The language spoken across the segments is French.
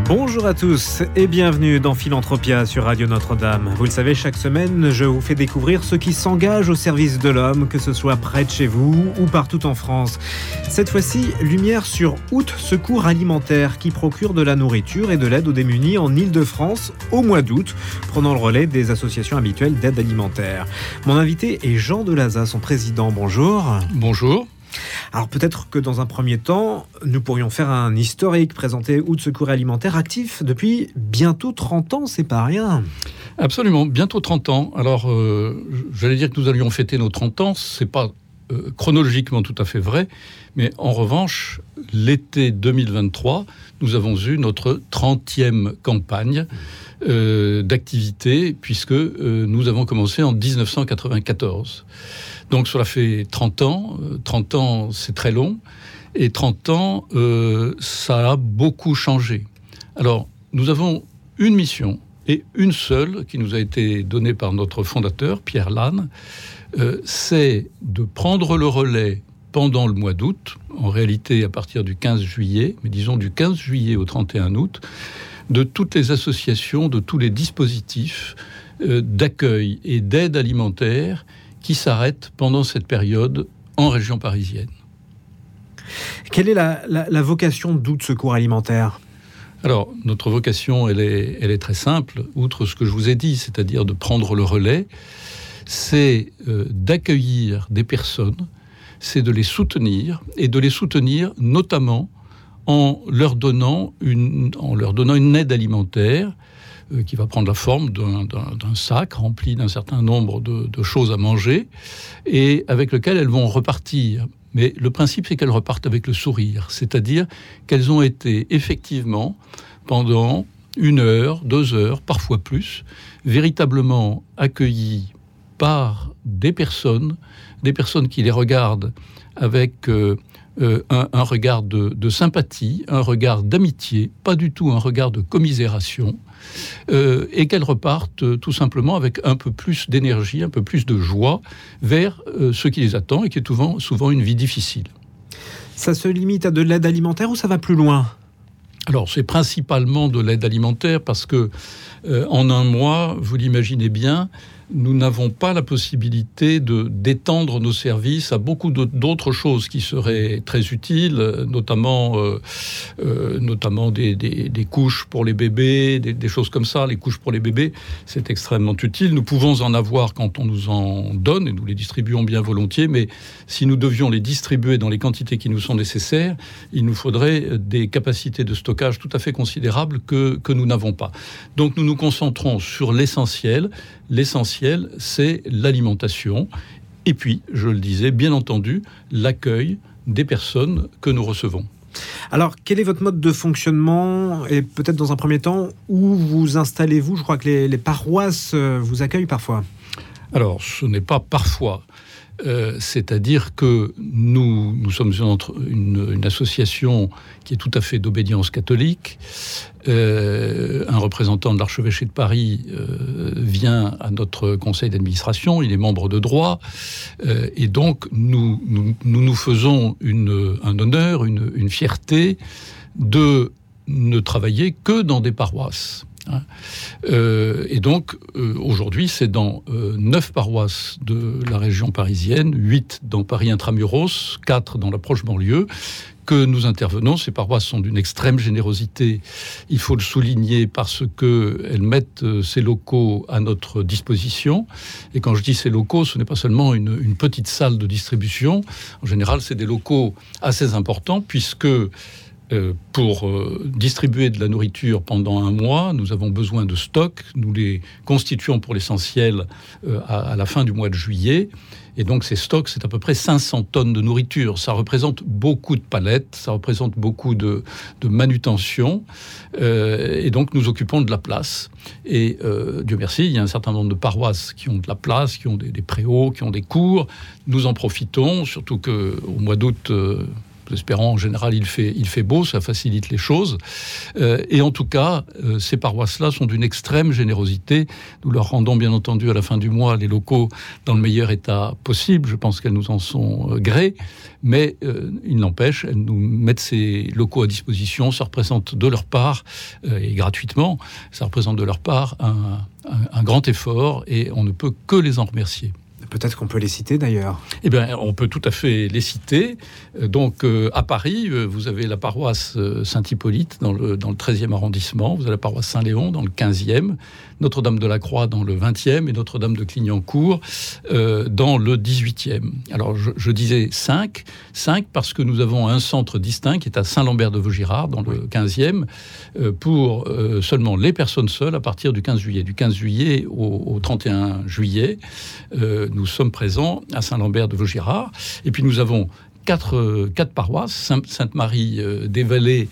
Bonjour à tous et bienvenue dans Philanthropia sur Radio Notre-Dame. Vous le savez, chaque semaine, je vous fais découvrir ceux qui s'engagent au service de l'homme, que ce soit près de chez vous ou partout en France. Cette fois-ci, lumière sur Out Secours Alimentaire qui procure de la nourriture et de l'aide aux démunis en Ile-de-France au mois d'août, prenant le relais des associations habituelles d'aide alimentaire. Mon invité est Jean Delaza, son président. Bonjour. Bonjour. Alors peut-être que dans un premier temps, nous pourrions faire un historique, présenter de Secours Alimentaire actif depuis bientôt 30 ans, c'est pas rien. Absolument, bientôt 30 ans. Alors euh, j'allais dire que nous allions fêter nos 30 ans, c'est pas euh, chronologiquement tout à fait vrai, mais en revanche, l'été 2023, nous avons eu notre 30e campagne euh, d'activité, puisque nous avons commencé en 1994. Donc cela fait 30 ans. 30 euh, ans, c'est très long. Et 30 ans, euh, ça a beaucoup changé. Alors, nous avons une mission, et une seule, qui nous a été donnée par notre fondateur, Pierre Lannes, euh, c'est de prendre le relais pendant le mois d'août, en réalité à partir du 15 juillet, mais disons du 15 juillet au 31 août, de toutes les associations, de tous les dispositifs d'accueil et d'aide alimentaire qui s'arrête pendant cette période en région parisienne. Quelle est la, vocation d'Out Secours Alimentaire? Alors, notre vocation, elle est, très simple, outre ce que je vous ai dit, c'est-à-dire de prendre le relais, c'est euh, d'accueillir des personnes, c'est de les soutenir, et de les soutenir notamment en leur donnant une, aide alimentaire euh, qui va prendre la forme d'un sac rempli d'un certain nombre de, choses à manger et avec lequel elles vont repartir. Mais le principe, c'est qu'elles repartent avec le sourire, c'est-à-dire qu'elles ont été effectivement pendant une heure, deux heures, parfois plus, véritablement accueillies par des personnes, des personnes qui les regardent avec euh, euh, un, regard de, sympathie, un regard d'amitié, pas du tout un regard de commisération, euh, et qu'elles repartent euh, tout simplement avec un peu plus d'énergie, un peu plus de joie vers ce qui les attend et qui est souvent, souvent une vie difficile. Ça se limite à de l'aide alimentaire ou ça va plus loin? Alors, c'est principalement de l'aide alimentaire parce que, en un mois, vous l'imaginez bien, nous n'avons pas la possibilité de d'étendre nos services à beaucoup d'autres choses qui seraient très utiles, notamment, euh, euh, notamment des, couches pour les bébés, des, des, choses comme ça. Les couches pour les bébés, c'est extrêmement utile. Nous pouvons en avoir quand on nous en donne et nous les distribuons bien volontiers, mais si nous devions les distribuer dans les quantités qui nous sont nécessaires, il nous faudrait des capacités de stockage tout à fait considérables que, que nous n'avons pas. Donc nous nous concentrons sur l'essentiel. L'essentiel c'est l'alimentation. Et puis, je le disais, bien entendu, l'accueil des personnes que nous recevons. Alors, quel est votre mode de fonctionnement Et peut-être dans un premier temps, où vous installez-vous? Je crois que les, les paroisses euh, vous accueillent parfois. Alors, ce n'est pas parfois. Euh, c'est-à-dire que nous, sommes une, association qui est tout à fait d'obédience catholique. Euh, un représentant de l'archevêché de Paris euh, vient à notre conseil d'administration, il est membre de droit, et donc nous nous, faisons un honneur, une fierté de ne travailler que dans des paroisses. Euh, et donc, euh, aujourd'hui, c'est dans euh, neuf paroisses de la région parisienne, huit dans Paris intramuros, quatre dans la proche banlieue, que nous intervenons. Ces paroisses sont d'une extrême générosité, il faut le souligner, parce qu'elles mettent ces locaux à notre disposition. Et quand je dis ces locaux, ce n'est pas seulement une, petite salle de distribution. En général, c'est des locaux assez importants, puisque pour distribuer de la nourriture pendant un mois, nous avons besoin de stocks. Nous les constituons pour l'essentiel à, la fin du mois de juillet. Et donc ces stocks, c'est à peu près 500 tonnes de nourriture. Ça représente beaucoup de palettes, ça représente beaucoup de, manutention. Euh, et donc nous occupons de la place. Et euh, Dieu merci, il y a un certain nombre de paroisses qui ont de la place, qui ont des, préaux, qui ont des cours. Nous en profitons, surtout qu'au mois d'août... Euh, espérons en général il fait, beau, ça facilite les choses. Euh, et en tout cas, euh, ces paroisses-là sont d'une extrême générosité. Nous leur rendons bien entendu à la fin du mois les locaux dans le meilleur état possible. Je pense qu'elles nous en sont euh, grées. Mais il n'empêche, elles nous mettent ces locaux à disposition. Ça représente de leur part, et gratuitement, ça représente de leur part un grand effort et on ne peut que les en remercier. Peut-être qu'on peut les citer d'ailleurs. Eh bien, on peut tout à fait les citer. Euh, donc, euh, à Paris, euh, vous avez la paroisse Saint-Hippolyte dans le, dans le 13e arrondissement, vous avez la paroisse Saint-Léon dans le 15e, Notre-Dame de la Croix dans le 20e et Notre-Dame de Clignancourt dans le 18e. Alors, je, disais 5, 5 parce que nous avons un centre distinct qui est à Saint-Lambert de Vaugirard dans le 15e pour seulement les personnes seules à partir du 15 juillet. Du 15 juillet au, au 31 juillet, nous sommes présents à Saint-Lambert de Vaugirard. Et puis nous avons quatre, euh, quatre paroisses, Sainte-Marie euh, Vallées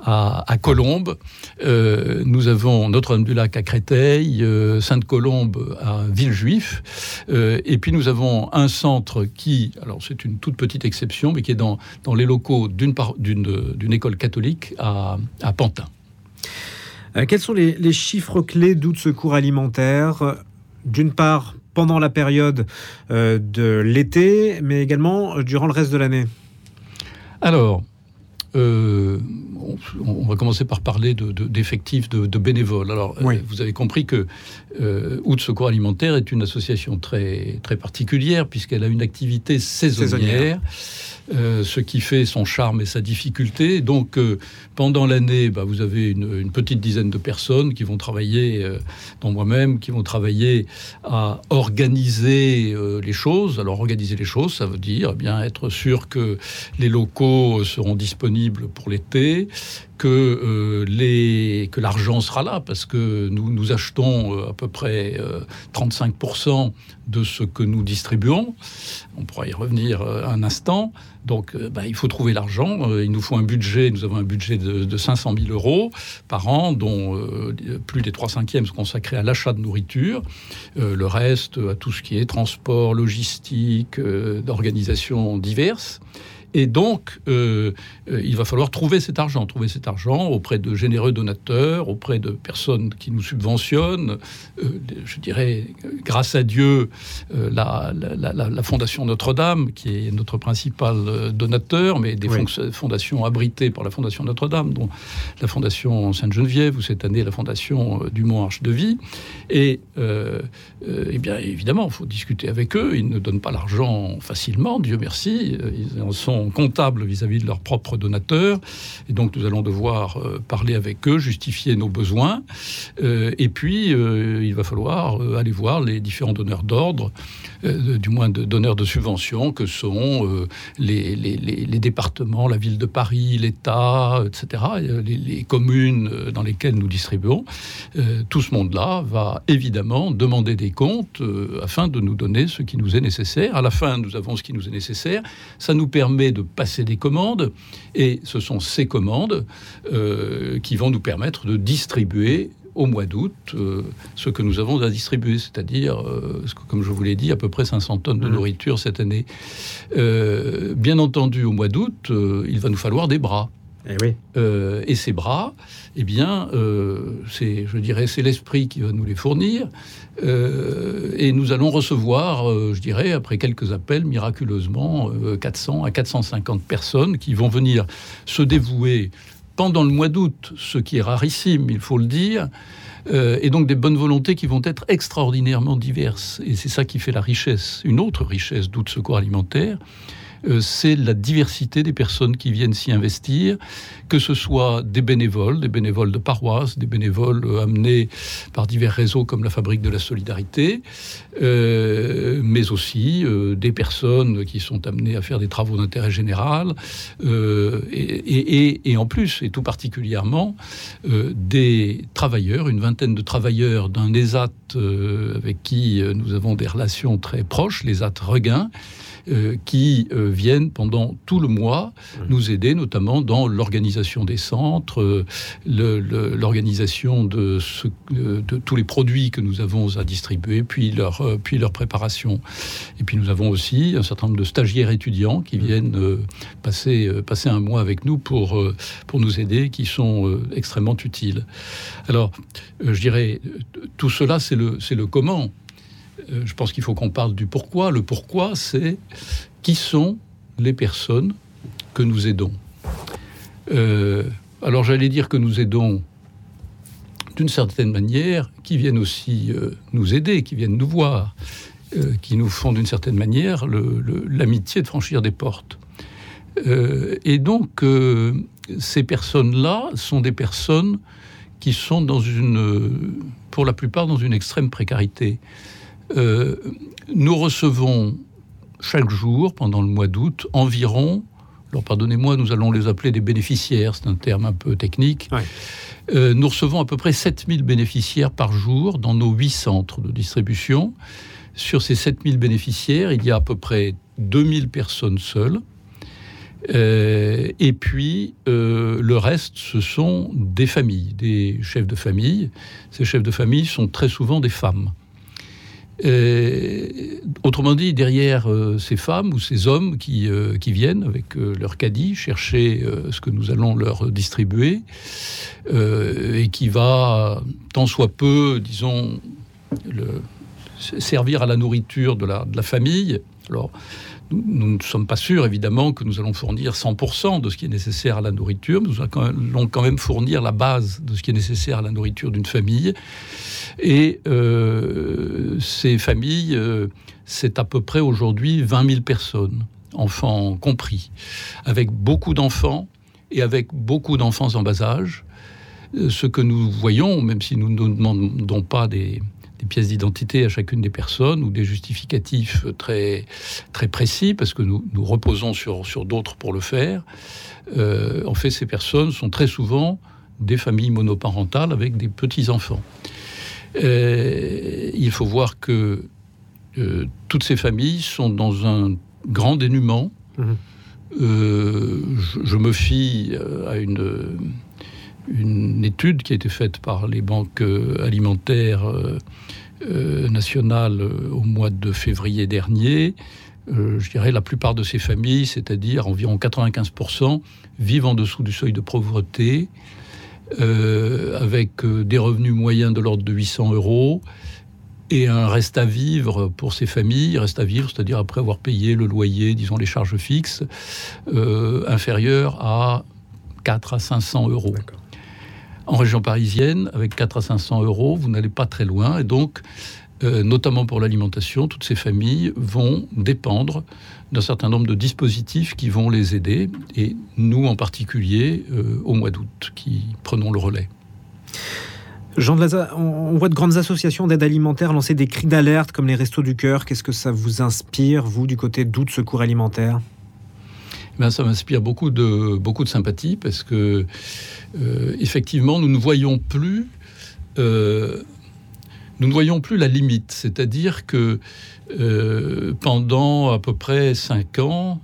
à, Colombes, euh, nous avons Notre-Dame-du-Lac à Créteil, Sainte-Colombe à Villejuif, et puis nous avons un centre qui, alors c'est une toute petite exception, mais qui est dans, dans les locaux d'une école catholique à, à Pantin. quels sont les, les chiffres clés d'août secours alimentaire? D'une part, pendant la période euh, de l'été, mais également durant le reste de l'année. Alors, euh, on, va commencer par parler d'effectifs de, de, bénévoles. Alors, euh, vous avez compris que euh, Out Secours Alimentaire est une association très, très particulière puisqu'elle a une activité saisonnière. Euh, ce qui fait son charme et sa difficulté. Donc, pendant l'année, bah, vous avez une, petite dizaine de personnes qui vont travailler, dont moi-même, qui vont travailler à organiser les choses. Alors, organiser les choses, ça veut dire eh bien être sûr que les locaux seront disponibles pour l'été, que, les, que l'argent sera là, parce que nous, achetons à peu près 35% de ce que nous distribuons. On pourra y revenir un instant. Donc, euh, bah, il faut trouver l'argent. Euh, il nous faut un budget. Nous avons un budget de, 500 000 euros par an, dont euh, plus des trois cinquièmes sont consacrés à l'achat de nourriture. le reste, à tout ce qui est transport, logistique, d'organisations diverses. Et donc, euh, euh, il va falloir trouver cet argent, trouver cet argent auprès de généreux donateurs, auprès de personnes qui nous subventionnent. Euh, je dirais, grâce à Dieu, la, Fondation Notre-Dame, qui est notre principal donateur, mais des fondations abritées par la Fondation Notre-Dame, dont la Fondation Sainte-Geneviève, ou cette année la Fondation du Mont Arche de Vie. Et eh bien, évidemment, il faut discuter avec eux. Ils ne donnent pas l'argent facilement, Dieu merci. Ils en sont comptables vis-à-vis de leurs propres donateurs. Et donc, nous allons devoir euh, parler avec eux, justifier nos besoins. Euh, et puis, euh, il va falloir aller voir les différents donneurs d'ordre, du moins de donneurs de subventions, que sont les, les, départements, la ville de Paris, l'État, etc., les, communes dans lesquelles nous distribuons. tout ce monde-là va évidemment demander des comptes afin de nous donner ce qui nous est nécessaire. À la fin, nous avons ce qui nous est nécessaire. Ça nous permet de passer des commandes, et ce sont ces commandes euh, qui vont nous permettre de distribuer au mois d'août euh, ce que nous avons à distribuer, c'est-à-dire, euh, comme je vous l'ai dit, à peu près 500 tonnes de mmh. nourriture cette année. bien entendu, au mois d'août, il va nous falloir des bras. Et, eh oui. et ces bras, eh bien, c'est, je dirais, c'est l'esprit qui va nous les fournir. Euh, et nous allons recevoir, euh, je dirais, après quelques appels, miraculeusement, 400 euh, à 450 personnes qui vont venir se dévouer pendant le mois d'août, ce qui est rarissime, il faut le dire, et donc des bonnes volontés qui vont être extraordinairement diverses. Et c'est ça qui fait la richesse, une autre richesse d'août secours alimentaire, euh, c'est la diversité des personnes qui viennent s'y investir, que ce soit des bénévoles, des bénévoles de paroisse, des bénévoles euh, amenés par divers réseaux comme la Fabrique de la Solidarité, euh, mais aussi des personnes qui sont amenées à faire des travaux d'intérêt général, et, en plus, et tout particulièrement, des travailleurs, une vingtaine de travailleurs d'un ESAT avec qui nous avons des relations très proches, l'ESAT Regain, euh, qui euh, viennent pendant tout le mois mmh. nous aider, notamment dans l'organisation des centres, euh, l'organisation de, de, tous les produits que nous avons à distribuer, puis leur, puis leur préparation. Et puis nous avons aussi un certain nombre de stagiaires étudiants qui mmh. viennent passer, passer un mois avec nous pour, pour nous aider, qui sont extrêmement utiles. Alors, je dirais, tout cela, c'est le, le comment. Euh, je pense qu'il faut qu'on parle du pourquoi. Le pourquoi, c'est qui sont les personnes que nous aidons. Euh, alors j'allais dire que nous aidons d'une certaine manière, qui viennent aussi euh, nous aider, qui viennent nous voir, qui nous font d'une certaine manière l'amitié de franchir des portes. et donc, ces personnes-là sont des personnes qui sont dans une, pour la plupart, dans une extrême précarité. Euh, nous recevons chaque jour, pendant le mois d'août, environ, alors pardonnez-moi, nous allons les appeler des bénéficiaires, c'est un terme un peu technique, euh, nous recevons à peu près 7000 bénéficiaires par jour dans nos huit centres de distribution. Sur ces 7000 bénéficiaires, il y a à peu près 2000 personnes seules. Euh, et puis, le reste, ce sont des familles, des chefs de famille. Ces chefs de famille sont très souvent des femmes. Euh, autrement dit, derrière euh, ces femmes ou ces hommes qui, euh, qui viennent avec leur caddie chercher ce que nous allons leur distribuer et qui va, tant soit peu, disons, servir à la nourriture de la, de la famille. Alors, nous, ne sommes pas sûrs, évidemment, que nous allons fournir 100% de ce qui est nécessaire à la nourriture. Nous allons quand même fournir la base de ce qui est nécessaire à la nourriture d'une famille. Et euh, ces familles, euh, c'est à peu près aujourd'hui 20 000 personnes, enfants compris, avec beaucoup d'enfants et avec beaucoup d'enfants en bas âge. Euh, ce que nous voyons, même si nous ne demandons pas des, pièces d'identité à chacune des personnes ou des justificatifs très, très précis, parce que nous, nous reposons sur, sur d'autres pour le faire. en fait, ces personnes sont très souvent des familles monoparentales avec des petits-enfants. Euh, il faut voir que euh, toutes ces familles sont dans un grand dénuement. Euh, je, me fie à une, une, étude qui a été faite par les banques alimentaires nationales au mois de février dernier. je dirais la plupart de ces familles, c'est-à-dire environ 95%, vivent en dessous du seuil de pauvreté. Euh, avec euh, des revenus moyens de l'ordre de 800 euros et un reste à vivre pour ces familles, reste à vivre, c'est-à-dire après avoir payé le loyer, disons les charges fixes, euh, inférieur à 4 à 500 euros. En région parisienne, avec 4 à 500 euros, vous n'allez pas très loin, et donc, notamment pour l'alimentation, toutes ces familles vont dépendre d'un certain nombre de dispositifs qui vont les aider, et nous en particulier euh, au mois d'août, qui prenons le relais. Jean de Laza, on voit de grandes associations d'aide alimentaire lancer des cris d'alerte comme les Restos du Cœur. Qu'est-ce que ça vous inspire, vous, du côté d'août secours alimentaire? Ben, ça m'inspire beaucoup de, beaucoup de sympathie parce que, euh, effectivement, nous ne voyons plus euh, nous ne voyons plus la limite. C'est-à-dire que euh, pendant à peu près cinq ans,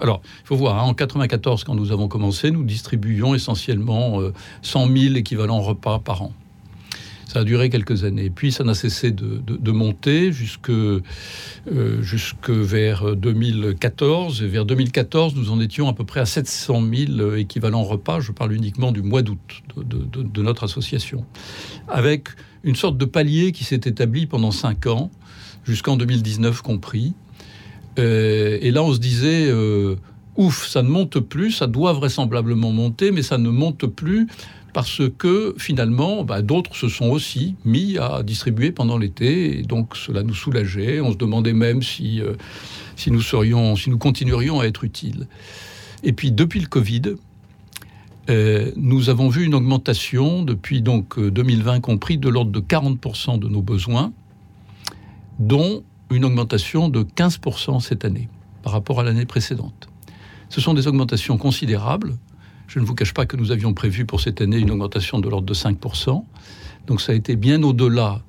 alors, il faut voir, hein, en 94, quand nous avons commencé, nous distribuions essentiellement 100 euh, 000 équivalents repas par an. Ça a duré quelques années. Puis ça n'a cessé de, monter jusque, jusque vers 2014. Et vers 2014, nous en étions à peu près à 700 000 équivalents repas. Je parle uniquement du mois d'août de, notre association. Avec une sorte de palier qui s'est établi pendant cinq ans, jusqu'en 2019 compris. Euh, et là, on se disait, euh, ouf, ça ne monte plus, ça doit vraisemblablement monter, mais ça ne monte plus parce que finalement, bah, d'autres se sont aussi mis à distribuer pendant l'été, et donc cela nous soulageait. On se demandait même si, euh, si nous serions, si nous continuerions à être utiles. Et puis depuis le Covid, euh, nous avons vu une augmentation depuis donc 2020 compris de l'ordre de 40% de nos besoins, dont une augmentation de 15% cette année par rapport à l'année précédente. Ce sont des augmentations considérables je ne vous cache pas que nous avions prévu pour cette année une augmentation de l'ordre de 5%. Donc ça a été bien au-delà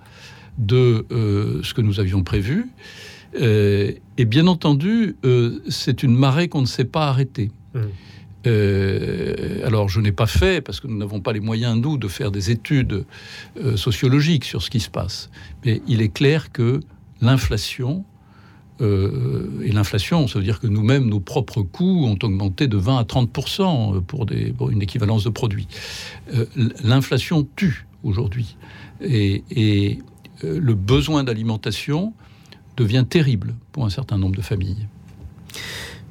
de euh, ce que nous avions prévu. Euh, et bien entendu, euh, c'est une marée qu'on ne sait pas arrêter. Mmh. alors je n'ai pas fait, parce que nous n'avons pas les moyens, nous, de faire des études sociologiques sur ce qui se passe. Mais il est clair que l'inflation euh, et l'inflation, ça veut dire que nous-mêmes, nos propres coûts ont augmenté de 20 à 30% pour, des, une équivalence de produits. Euh, l'inflation tue aujourd'hui. Et, euh, le besoin d'alimentation devient terrible pour un certain nombre de familles.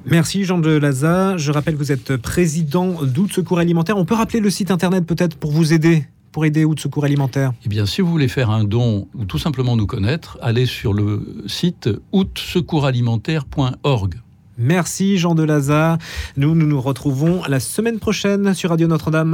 Merci Jean de Laza. Je rappelle que vous êtes président d'Août Secours Alimentaire. On peut rappeler le site internet peut-être pour vous aider? Pour aider ou de secours alimentaire? Eh bien, si vous voulez faire un don ou tout simplement nous connaître, allez sur le site outsecoursalimentaire.org. Merci Jean Delaza. Nous, nous nous retrouvons la semaine prochaine sur Radio Notre-Dame.